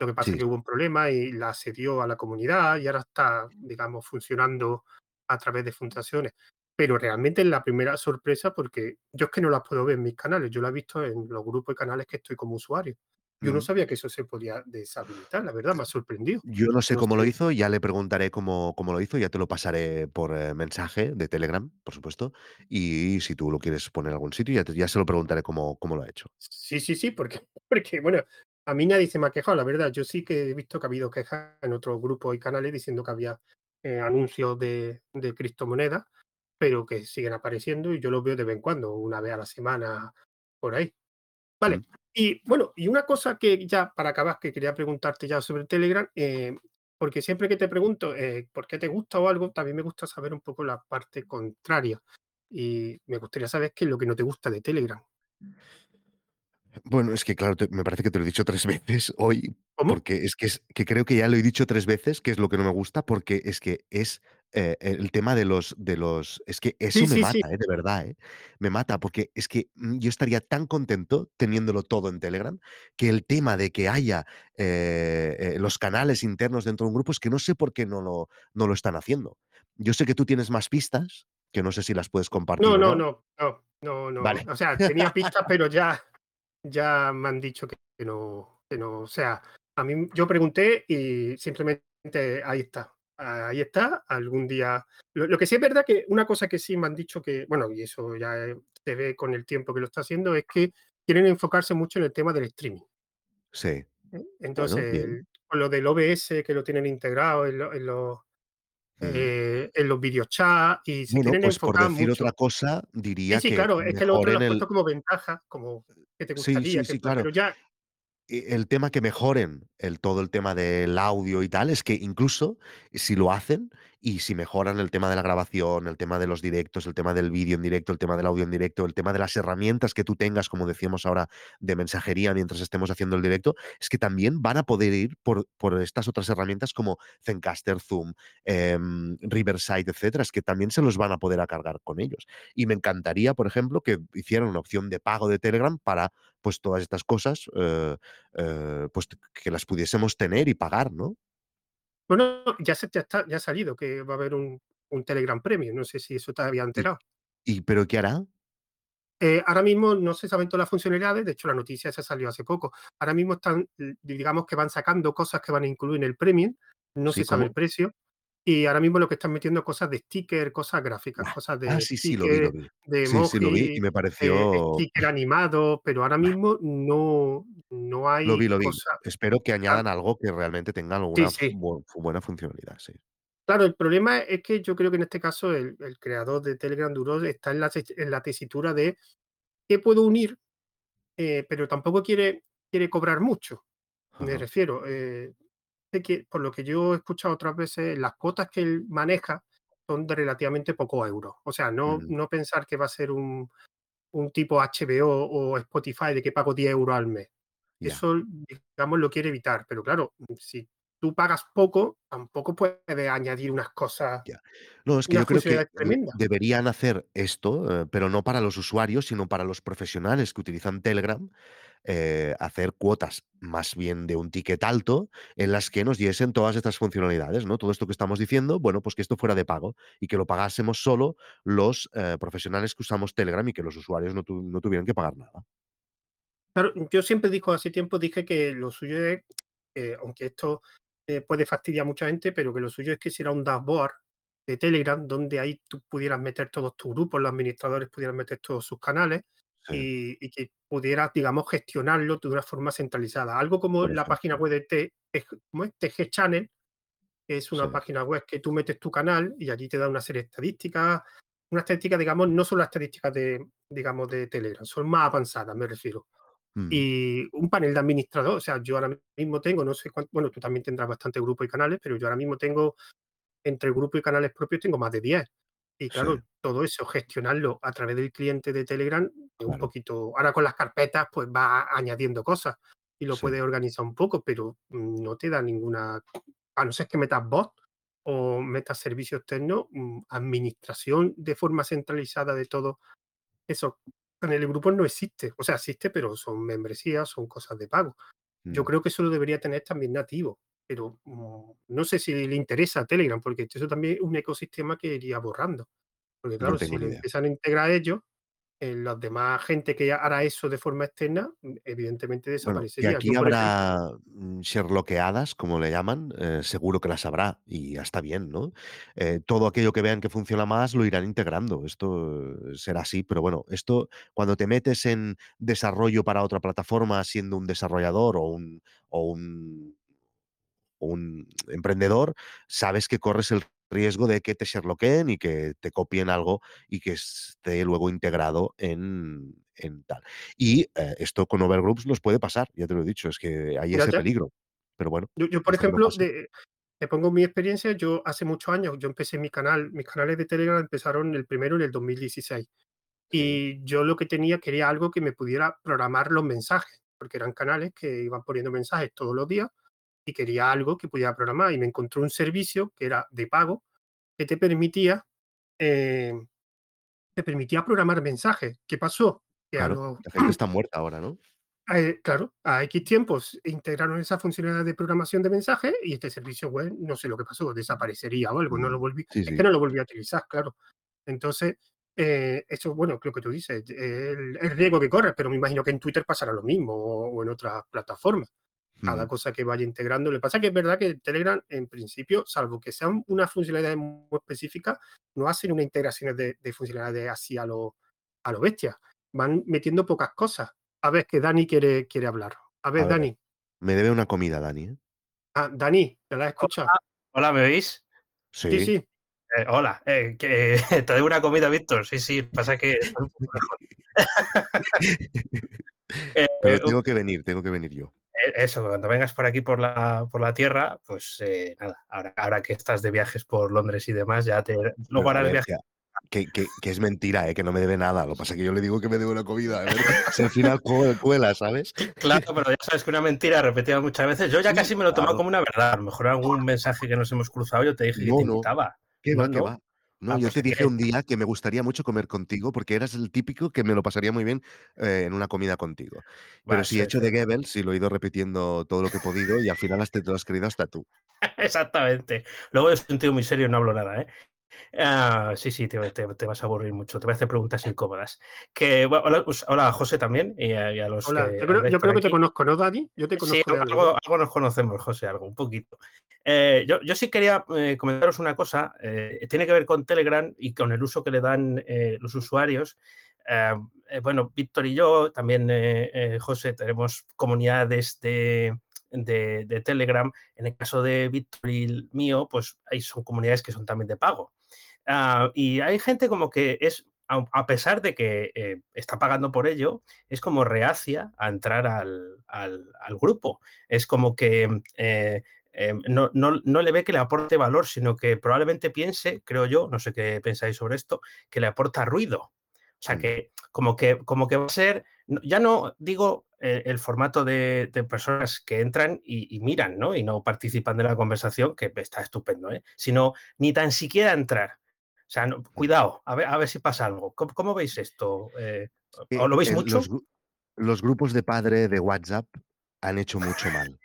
Lo que pasa es que hubo un problema y la cedió a la comunidad y ahora está, digamos, funcionando a través de fundaciones. Pero realmente es la primera sorpresa porque yo es que no la puedo ver en mis canales, yo la he visto en los grupos y canales que estoy como usuario. Yo no sabía que eso se podía deshabilitar, la verdad, me ha sorprendido. Yo no sé No cómo lo hizo, ya le preguntaré cómo cómo lo hizo, ya te lo pasaré por, eh, mensaje de Telegram, por supuesto, y si tú lo quieres poner en algún sitio, ya te ya se lo preguntaré cómo cómo lo ha hecho. Sí, sí, sí, porque, (laughs) porque, bueno, a mí nadie se me ha quejado, la verdad. Yo sí que he visto que ha habido quejas en otros grupos y canales diciendo que había eh, anuncios de, de criptomonedas, pero que siguen apareciendo y yo los veo de vez en cuando, una vez a la semana, por ahí. Mm. Y bueno, y una cosa que ya para acabar, que quería preguntarte ya sobre Telegram, eh, porque siempre que te pregunto eh, por qué te gusta o algo, también me gusta saber un poco la parte contraria. Y me gustaría saber qué es lo que no te gusta de Telegram. Bueno, es que claro, te me parece que te lo he dicho 3 (laughs) veces hoy, ¿Cómo? porque es que es que creo que ya lo he dicho 3 veces, que es lo que no me gusta, porque es que es, eh, el tema de los de los es que Sí, eso me sí, sí. mata, eh, de verdad, eh, me mata, porque es que, mm, yo estaría tan contento teniéndolo todo en Telegram, que el tema de que haya, los canales internos dentro de un grupo, es que no sé por qué no lo no lo están haciendo. Yo sé que tú tienes más pistas, que no sé si las puedes compartir No, no, no. no, no, no. Vale. O sea, tenía pistas, pero ya, ya me han dicho que que no, que no. O sea, a mí yo pregunté y simplemente ahí está. Ahí está. Algún día. Lo, lo que sí es verdad que una cosa que sí me han dicho que, bueno, y eso ya se ve con el tiempo que lo está haciendo, es que quieren enfocarse mucho en el tema del streaming. Sí. ¿eh? Bueno, Entonces, el- con lo del OBS, que lo tienen integrado en, lo- en los, Mm. eh, en los videochats, y se Bueno, quieren pues por decir otra cosa, Sí, diría sí, que claro, es que lo otro lo has puesto el como ventaja, como que te sí, gustaría, sí, que sí, pa claro. pero ya el tema que mejoren el todo el tema del audio y tal, es que incluso si lo hacen y si mejoran el tema de la grabación, el tema de los directos, el tema del vídeo en directo, el tema del audio en directo, el tema de las herramientas que tú tengas, como decíamos ahora, de mensajería mientras estemos haciendo el directo, es que también van a poder ir por por estas otras herramientas como Zencastr, Zoom, em, Riverside, etcétera, es que también se los van a poder a cargar con ellos. Y me encantaría, por ejemplo, que hicieran una opción de pago de Telegram para, pues, todas estas cosas, eh, eh, pues que las pudiésemos tener y pagar, ¿no? Bueno, ya se ya está ya ha salido que va a haber un un Telegram Premium, no sé si eso te había ¿Y enterado. y pero qué hará? Eh, ahora mismo no se saben todas las funcionalidades, de hecho la noticia esa salió hace poco. Ahora mismo están, digamos que van sacando cosas que van a incluir en el Premium, no se ¿Sí? sabe el precio, y ahora mismo lo que están metiendo es cosas de sticker, cosas gráficas, Ah, cosas ah, de sí, sí, lo vi, lo vi. de Sí, sí, lo vi y emoji, me eh, pareció sticker animado, pero ahora bah, mismo no no lo vi, hay lo vi. Espero que añadan algo que realmente tenga alguna sí. bu buena funcionalidad, sí. Claro, el problema es que yo creo que en este caso el, el creador de Telegram Duro está en la, tes- en la tesitura de qué puedo unir, eh, pero tampoco quiere, quiere cobrar mucho. Me refiero, eh, que, por lo que yo he escuchado otras veces, las cuotas que él maneja son de relativamente pocos euros. O sea, no, Mm, no pensar que va a ser un, un tipo HBO o Spotify de que pago 10 euros al mes. Eso, digamos, lo quiere evitar. Pero claro, si tú pagas poco, tampoco puedes añadir unas cosas. No, es que yo creo que deberían hacer esto, eh, pero no para los usuarios, sino para los profesionales que utilizan Telegram, eh, hacer cuotas más bien de un ticket alto, en las que nos diesen todas estas funcionalidades, ¿no? Todo esto que estamos diciendo, bueno, pues que esto fuera de pago y que lo pagásemos solo los, eh, profesionales que usamos Telegram y que los usuarios no tu no tuvieran que pagar nada. Claro, yo siempre dijo, hace tiempo dije que lo suyo es, eh, aunque esto puede fastidiar a mucha gente, pero que lo suyo es que hiciera un dashboard de Telegram donde ahí tú pudieras meter todos tus grupos, los administradores pudieran meter todos sus canales Sí, y, y que pudieras, digamos, gestionarlo de una forma centralizada. Algo como la página web de. TG Channel, que es Sí. una página web que tú metes tu canal y allí te da una serie de estadísticas, unas estadísticas, digamos, no son las estadísticas de, digamos, de Telegram, son más avanzadas, me refiero Mm. y un panel de administrador, o sea, yo ahora mismo tengo, no sé cuánto, bueno, tú también tendrás bastante grupos y canales, pero yo ahora mismo tengo, entre grupos y canales propios, tengo más de 10. Y Sí. claro, todo eso, gestionarlo a través del cliente de Telegram es un Claro. poquito ahora con las carpetas, pues va añadiendo cosas y lo Sí. puedes organizar un poco, pero no te da ninguna a no ser que metas bot o metas servicio externo, mm, administración de forma centralizada de todo eso en el grupo no existe. O sea, existe, pero son membresías, son cosas de pago. Yo Mm. creo que eso lo debería tener también nativo, pero, mm, no sé si le interesa a Telegram, porque eso también es un ecosistema que iría borrando. Porque No claro, si idea. empiezan a integrar ellos, eh, demás gente que hará eso de forma externa, mm, evidentemente Bueno, desaparecería. aquí Yo, por ejemplo habrá, mm, sherlockeadas, como le llaman, eh, seguro que las habrá, y ya está bien, ¿no? Eh, todo aquello que vean que funciona más lo irán integrando. Esto eh, será así, pero bueno, esto cuando te metes en desarrollo para otra plataforma siendo un desarrollador o un o un un emprendedor, sabes que corres el riesgo de que te sherlockeen y que te copien algo y que esté luego integrado en en tal. Y, eh, esto con Overgroups nos puede pasar, ya te lo he dicho, es que hay ese peligro. Pero bueno, Yo yo, por ejemplo, de te pongo mi experiencia, yo hace muchos años, yo empecé mi canal mis canales de Telegram empezaron el primero en el 2016. Sí. Y yo lo que tenía, quería algo que me pudiera programar los mensajes, porque eran canales que iban poniendo mensajes todos los días y quería algo que pudiera programar. Y me encontré un servicio que era de pago, que te permitía, eh, te permitía programar mensajes. ¿Qué pasó? Que Claro, los la gente está muerta ahora, ¿no? (clears throat) eh, claro, a X tiempos integraron esa funcionalidad de programación de mensajes y este servicio web, no sé lo que pasó, desaparecería o algo, no lo Mm, volví sí, es que no lo volví a utilizar, claro. Entonces, eh, eso, bueno, lo que tú dices, el el riesgo que corres, pero me imagino que en Twitter pasará lo mismo o o en otras plataformas. Cada cosa que vaya integrando. Lo que pasa es que es verdad que Telegram, en principio, salvo que sean unas funcionalidades muy específicas, no hacen unas integraciones de de funcionalidades así a lo a lo bestia. Van metiendo pocas cosas. A ver, que Dani quiere quiere hablar. A A ver, ver, Dani. me debe una comida, Dani, ¿eh? Ah, Dani, ¿te la has escuchado? Hola, hola, ¿me oís? Sí, Sí. sí. Eh, hola, eh, que (laughs) te doy una comida, Víctor. Sí, sí, pasa que. (laughs) (laughs) Eh, Pero tengo que venir, tengo que venir yo. Eh, eso, cuando vengas por aquí por la por la tierra, pues, eh, nada, ahora ahora que estás de viajes por Londres y demás, ya te luego harás viaje que que es mentira, ¿eh? Que no me debe nada. Lo que pasa es que yo le digo que me debe una comida, ver (laughs) si al final cue cuela, ¿sabes? Claro, pero ya sabes que una mentira repetida muchas veces yo ya casi me lo he tomado como una verdad. A lo mejor algún mensaje que nos hemos cruzado, yo te dije que te invitaba. ¿Qué ¿No, va, qué no? va? No, Ah, yo pues te dije que un día que me gustaría mucho comer contigo, porque eras el típico que me lo pasaría muy bien, eh, en una comida contigo. Pero Va, sí, he hecho de Goebbels y lo he ido repitiendo todo lo que he podido y al final hasta te lo has creído hasta tú. (laughs) Exactamente. Luego yo soy un tío muy serio y no hablo nada, ¿eh? Ah, sí, sí, te te te vas a aburrir mucho, te voy a hacer preguntas incómodas. Que, hola, hola José también y a y a los Hola, yo que creo yo creo que te conozco, ¿no, Dani? Yo te Sí, conozco de algo, algo ¿no? algo nos conocemos, José, algo, un poquito. Eh, yo yo sí quería, eh, comentaros una cosa, eh, tiene que ver con Telegram y con el uso que le dan, los usuarios. Bueno, Víctor y yo, también, José, tenemos comunidades de de de Telegram. En el caso de Víctor y el mío, pues, ahí son comunidades que son también de pago. Ah, y hay gente como que es, a a pesar de que, eh, está pagando por ello, es como reacia a entrar al al al grupo. Es como que, eh, eh, no no no le ve que le aporte valor, sino que probablemente piense, creo yo, no sé qué pensáis sobre esto, que le aporta ruido. O sea, Mm. que como que como que va a ser, ya no digo, eh, el formato de de personas que entran y y miran, ¿no? Y no participan de la conversación, que está estupendo, ¿eh? Sino ni tan siquiera entrar. O sea, no cuidado, a ver a ver si pasa algo. ¿Cómo cómo veis esto? Eh, Eh, ¿o lo veis los mucho? los grupos de padre de WhatsApp han hecho mucho mal.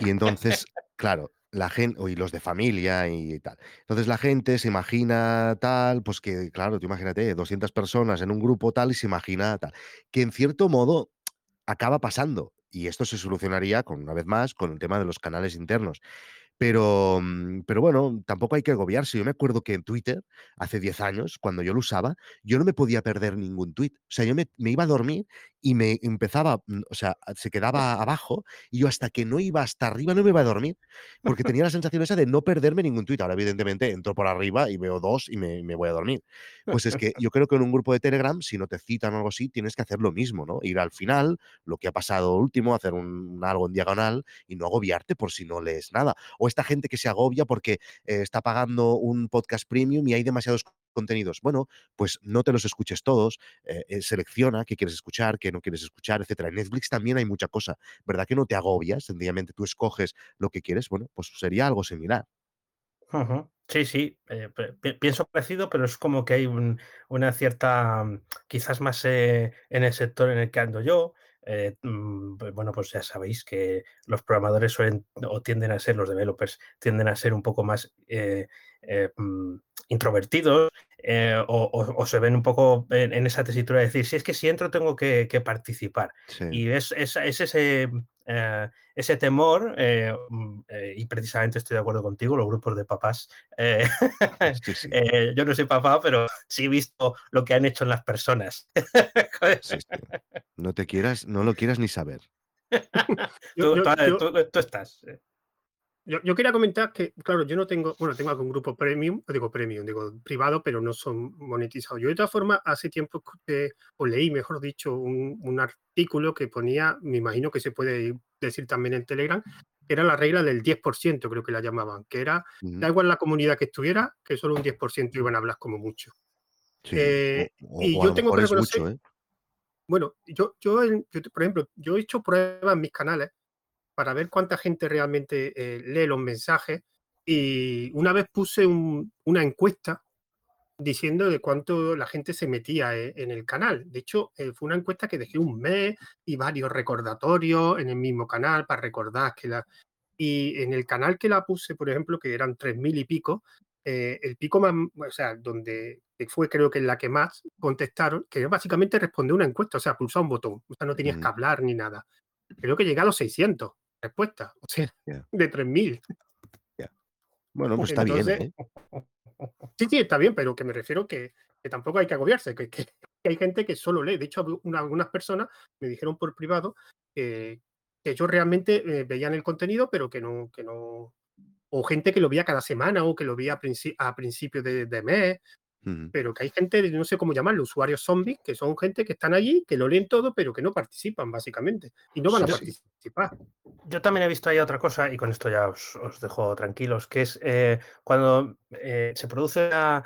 Y entonces, claro, la gen o y los de familia y tal. Entonces la gente se imagina tal, pues que, claro, tú imagínate 200 personas en un grupo tal y se imagina tal. Que en cierto modo acaba pasando, y esto se solucionaría con una vez más, con el tema de los canales internos. Pero, mm, pero bueno, tampoco hay que agobiarse. Yo me acuerdo que en Twitter, hace 10 años, cuando yo lo usaba, yo no me podía perder ningún tuit. O sea, yo me me iba a dormir y me empezaba, mm, o sea, se quedaba abajo y yo hasta que no iba hasta arriba no me iba a dormir, porque (laughs) tenía la sensación esa de no perderme ningún tuit. Ahora, evidentemente, entro por arriba y veo 2 y me me voy a dormir. Pues es que yo creo que en un grupo de Telegram, si no te citan o algo así, tienes que hacer lo mismo, ¿no? Ir al final, lo que ha pasado último, hacer un algo en diagonal y no agobiarte por si no lees nada. O esta gente que se agobia porque, eh, está pagando un podcast premium y hay demasiados contenidos. Bueno, pues no te los escuches todos, eh, eh, selecciona qué quieres escuchar, qué no quieres escuchar, etcétera. En Netflix también hay mucha cosa, ¿verdad? Que no te agobias, sencillamente tú escoges lo que quieres. Bueno, pues sería algo similar. Sí, sí, eh, pienso parecido, pero es como que hay una cierta, quizás más en el sector en el que ando yo. Mm, pues bueno, pues ya sabéis que los programadores suelen o tienden a ser, los developers tienden a ser un poco más mm, introvertidos o, se ven un poco en, esa tesitura de decir, si es que si entro tengo que, participar. Y es, es, ese, eh, ese temor, eh, mm, eh, y precisamente estoy de acuerdo contigo, los grupos de papás. (laughs) yo no soy papá, pero sí he visto lo que han hecho en las personas. (laughs) no te quieras, no lo quieras ni saber. (laughs) tú, estás. Yo, quería comentar que, claro, yo no tengo, bueno, tengo algún grupo premium, digo premium, digo privado, pero no son monetizados. Yo de todas formas, hace tiempo que, o leí, mejor dicho, un, artículo que ponía, me imagino que se puede decir también en Telegram, que era la regla del 10%, creo que la llamaban, que era, da igual la comunidad que estuviera, que solo un 10% iban a hablar como mucho. Eh, y yo tengo que reconocer, ¿eh? bueno, yo, yo, por ejemplo, yo he hecho pruebas en mis canales para ver cuánta gente realmente eh, lee los mensajes. Y una vez puse una encuesta diciendo de cuánto la gente se metía eh, en el canal. De hecho, eh, fue una encuesta que dejé un mes y varios recordatorios en el mismo canal para recordar que la... Y en el canal que la puse, por ejemplo, que eran tres mil y pico, el pico más, o sea, donde fue creo que en la que más contestaron, que básicamente respondió una encuesta, o sea, pulsar un botón, o sea, no tenías que hablar ni nada. Creo que llegué a los 600 respuesta, o sea, (laughs) de 3.000. Bueno, pues está bien. ¿eh? (laughs) Sí, sí, está bien, pero que me refiero que, que tampoco hay que agobiarse, que, que, hay gente que solo lee. De hecho, algunas personas me dijeron por privado que ellos realmente eh, veían el contenido, pero que no, que no. O gente que lo veía cada semana o que lo veía a, principios de, de mes pero que hay gente, no sé cómo llamarlo, usuarios zombies, que son gente que están allí, que lo leen todo, pero que no participan, básicamente. Y no van a participar. Yo también he visto ahí otra cosa, y con esto ya os, dejo tranquilos, que es eh, cuando eh, se produce una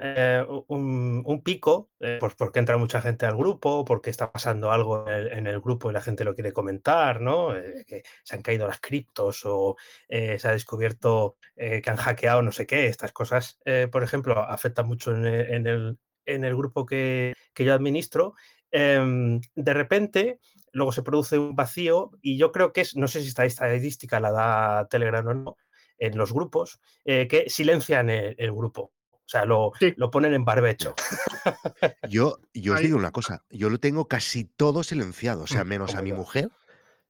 eh, un, pico, pues porque entra mucha gente al grupo, porque está pasando algo en el, grupo y la gente lo quiere comentar, ¿no? Eh, se han caído las criptos o se ha descubierto que han hackeado no sé qué. Estas cosas, por ejemplo, afectan mucho en el, en el, grupo que, que, yo administro. Em, de repente, luego se produce un vacío y yo creo que es, no sé si esta estadística la da Telegram o no, en los grupos, que silencian el grupo. O sea, lo, lo ponen en barbecho. (laughs) Yo, yo os digo una cosa, yo lo tengo casi todo silenciado, o sea, mm, menos a mi mujer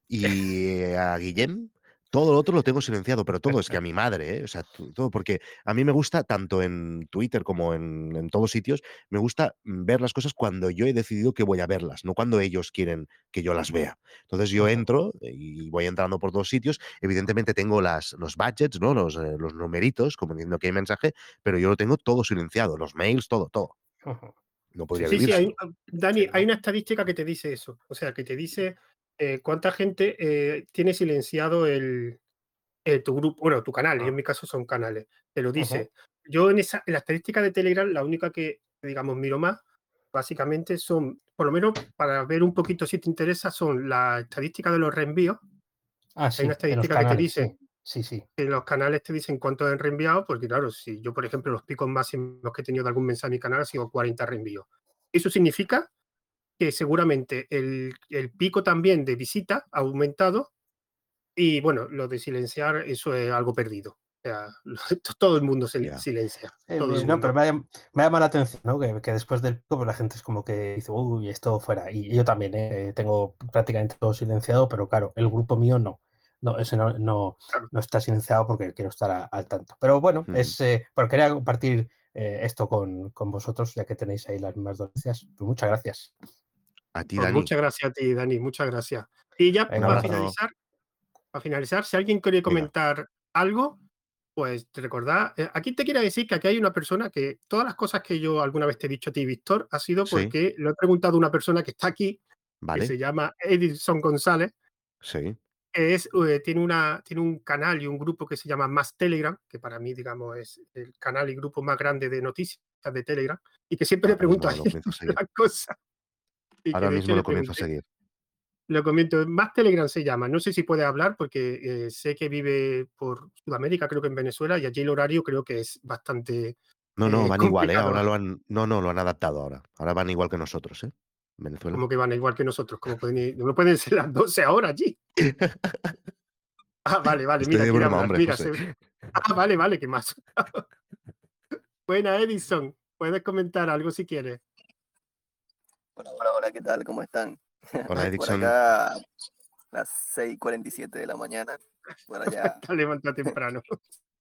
y a Guillem, todo lo otro lo tengo silenciado, pero todo es que a (laughs) mi madre, ¿eh? o sea, todo, porque a mí me gusta, tanto en Twitter como en, todos sitios, me gusta ver las cosas cuando yo he decidido que voy a verlas, no cuando ellos quieren que yo las vea. Entonces yo entro y voy entrando por todos sitios. Evidentemente tengo las, los budgets, ¿no? Los, eh, los numeritos, como diciendo que hay mensaje, pero yo lo tengo todo silenciado, los mails, todo, todo. No podría sí, Sí, ah, (laughs) Dani, hay una estadística que te dice eso. O sea, que te dice eh, cuánta gente eh, tiene silenciado el, tu grupo, bueno, tu canal, en ah. mi caso son canales, te lo dice. Yo en, esa, en la estadística de Telegram, la única que, digamos, miro más, básicamente son, por lo menos para ver un poquito si te interesa, son las estadísticas de los reenvíos. Ah, sí, Hay una estadística que te dice, sí, sí, En los canales te dicen cuántos han reenviado, porque claro, si yo, por ejemplo, los picos máximos que he tenido de algún mensaje en mi canal ha sido 40 reenvíos. Eso significa que seguramente el, pico también de visita ha aumentado y bueno, lo de silenciar, eso es algo perdido. O sea, (laughs) todo el mundo se silencia. Eh, no, pero me, llama la atención ¿no? que, después del pico pues la gente es como que dice, uy, esto fuera. Y yo también ¿eh? tengo prácticamente todo silenciado, pero claro, el grupo mío no. No, ese no, no, está silenciado porque quiero estar al tanto. Pero bueno, es, eh, quería compartir esto con, con, vosotros, ya que tenéis ahí las mismas dolencias. Pues muchas gracias. A ti, pues Dani. muchas gracias a ti, Dani, muchas gracias. Y ya para finalizar, para finalizar, si alguien quiere comentar algo, pues recordad, eh, aquí te quiero decir que aquí hay una persona que todas las cosas que yo alguna vez te he dicho a ti, Víctor, ha sido porque lo he preguntado a una persona que está aquí, que se llama Edison González. Sí. Que es, eh, tiene, una, tiene un canal y un grupo que se llama Más Telegram, que para mí, digamos, es el canal y grupo más grande de noticias de Telegram y que siempre Ah, le pregunto no, a él (laughs) las cosas. Y que Ahora mismo lo comienzo a seguir. lo comento, más Telegram se llama. No sé si puede hablar porque eh, sé que vive por Sudamérica, creo que en Venezuela, y allí el horario creo que es bastante No, no, eh, van igual, ¿eh? Ahora lo han no, no, lo han adaptado ahora. Ahora van igual que nosotros, ¿eh? En Venezuela. Como que van igual que nosotros, como pueden ir- no pueden ser las 12 ahora allí. (laughs) Ah, vale, vale, Estoy mira, de quiere broma, hablar, hombre, mira, se- (laughs) Ah, vale, vale, ¿qué más? (laughs) Buena, Edison. Puedes comentar algo si quieres. Hola, hola, hola, ¿qué tal? ¿Cómo están? (laughs) Hola, Por Edison. acá, las 6:47 de la mañana. Por allá. (laughs) Te temprano.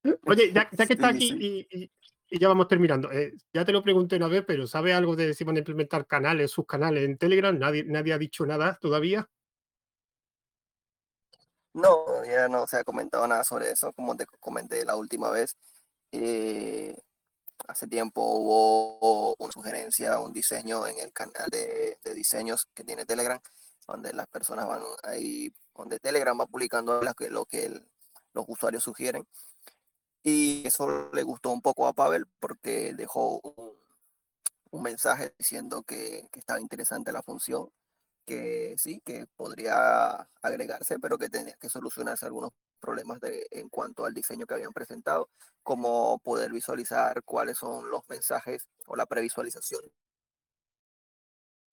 (laughs) Oye, ya, ya que está Sí, aquí sí. y, y- y ya vamos terminando, eh, ya te lo pregunté una vez, pero ¿sabe algo de si van a implementar canales, sus canales en Telegram? Nadie, nadie ha dicho nada todavía. No, ya no se ha comentado nada sobre eso, como te comenté la última vez. eh, hace tiempo hubo una sugerencia, un diseño en el canal de, diseños que tiene Telegram, donde las personas van ahí, donde Telegram va publicando lo que, lo que los usuarios sugieren. Y eso le gustó un poco a Pavel porque dejó un, mensaje diciendo que, que estaba interesante la función, que sí, que podría agregarse, pero que tenía que solucionarse algunos problemas de, en cuanto al diseño que habían presentado, como poder visualizar cuáles son los mensajes o la previsualización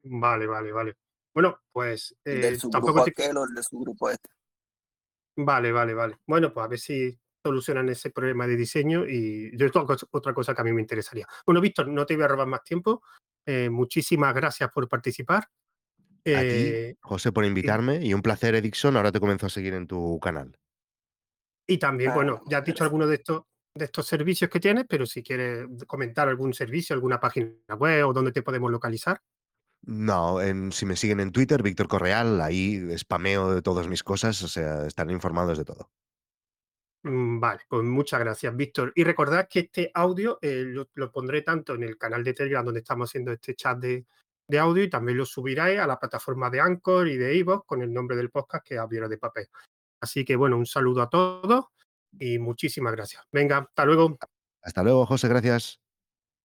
Vale, vale, vale. Bueno, pues eh, su tampoco grupo te... aquel o de su grupo este. Vale, vale, vale. Bueno, pues a ver si solucionan ese problema de diseño y yo esto es otra cosa que a mí me interesaría. Bueno, Víctor, no te voy a robar más tiempo. Eh, muchísimas gracias por participar. A ti, Eh, José, por invitarme y un placer, Edison. Ahora te comienzo a seguir en tu canal. Y también, Ah, bueno, ya has dicho algunos de estos, de estos servicios que tienes, pero si quieres comentar algún servicio, alguna página web o dónde te podemos localizar. No, en, si me siguen en Twitter, Víctor Correal, ahí spameo de todas mis cosas, o sea, están informados de todo. Mm, Vale, pues muchas gracias, Víctor. Y recordad que este audio eh, lo, lo pondré tanto en el canal de Telegram donde estamos haciendo este chat de, de audio y también lo subiré a la plataforma de Anchor y de iVoox con el nombre del podcast que es Aviero de Papel. Así que bueno, un saludo a todos y muchísimas gracias. Venga, hasta luego. Hasta luego, José, gracias.